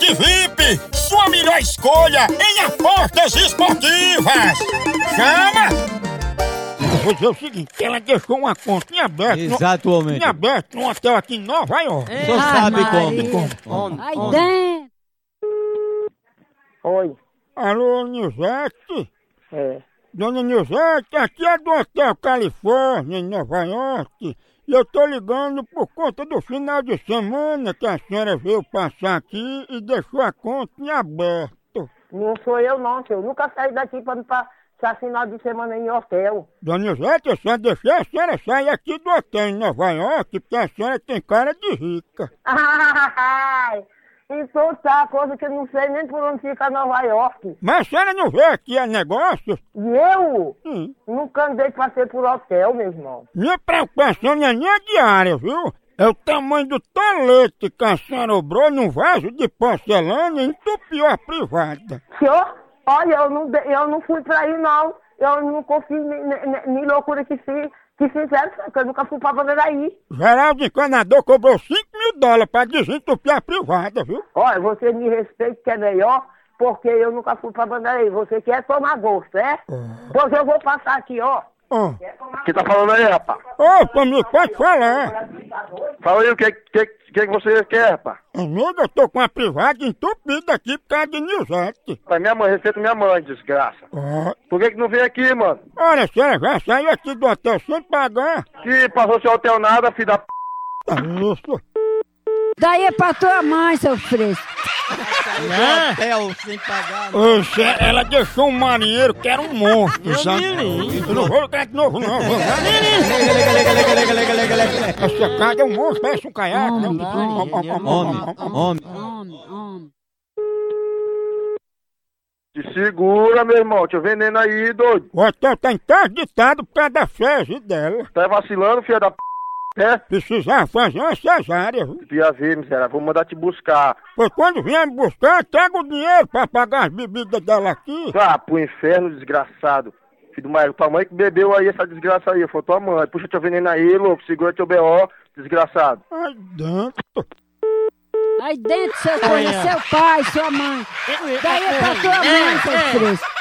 Bet VIP, sua melhor escolha em apostas esportivas. Chama! Vou dizer o seguinte, ela deixou uma conta em aberto. no- Exatamente. Aberto num hotel aqui em Nova York. Só sabe como. Homem, Aí dentro. Oi. Alô, Nizete? É. Dona Nizete, aqui é do Hotel Califórnia, em Nova York. E eu tô ligando por conta do final de semana que a senhora veio passar aqui e deixou a conta em aberto. Não sou eu não, senhor. Nunca saí daqui pra, pra passar final de semana em hotel. Dona Nizete, eu só deixei a senhora sair aqui do hotel em Nova York porque a senhora tem cara de rica. Então tá, coisa que eu não sei nem por onde fica Nova York. Mas a senhora não veio aqui a negócio? E eu Hum. nunca andei pra ser por hotel, meu irmão. Minha preocupação não é nem a diária, viu? É o tamanho do tolete que a senhora obrou num vaso de porcelana e entupiu a privada. Senhor, olha, eu não, eu não fui pra aí, não. Eu não confio em, loucura que, fi, que fizeram, porque eu nunca fui pra Banderaí. Geraldo Encanador cobrou 5 mil dólares pra desentupir a privada, viu? Olha, você me respeita que é melhor, porque eu nunca fui pra Banderaí. Você quer tomar gosto, é? Pois eu vou passar aqui, ó. Ó. Quem tá falando aí, rapaz? Ô, amigo, pode falar. Fala aí o que, que, que você quer, rapaz. Amigo, eu tô com a privada entupida aqui por causa de Nilzete. Pra minha mãe, respeita minha mãe, desgraça. Por que que não vem aqui, mano? Olha, a senhora já saiu aqui do hotel sem pagar. Que passou seu hotel nada, filho da p... É Isso. Daí é pra tua mãe, seu fresco. Hotel sem pagar. Oxe, ela deixou um marinheiro que era um monstro, sabe? Eu não vou ligar de novo, não. Essa casa é um monstro, parece um caiaque. Homem, né? homem, Homem, homem. Homem, homem. Te segura, meu irmão. Te veneno aí, doido. O hotel tá interditado por causa da fezes dela. Tá vacilando, filha da p... É? Precisava fazer uma cesárea, viu? Devia ver, miserável. Vou mandar te buscar. Pois quando vier me buscar, traga o dinheiro pra pagar as bebidas dela aqui. Ah, pro inferno, desgraçado. Filho do Maio, tua mãe que bebeu aí essa desgraça aí. Foi tua mãe. Puxa teu veneno aí, louco. Segura teu B.O., desgraçado. Ai, dentro. Aí dentro seu coisa, seu pai, sua mãe. Daí é pra tua mãe, seu fresco.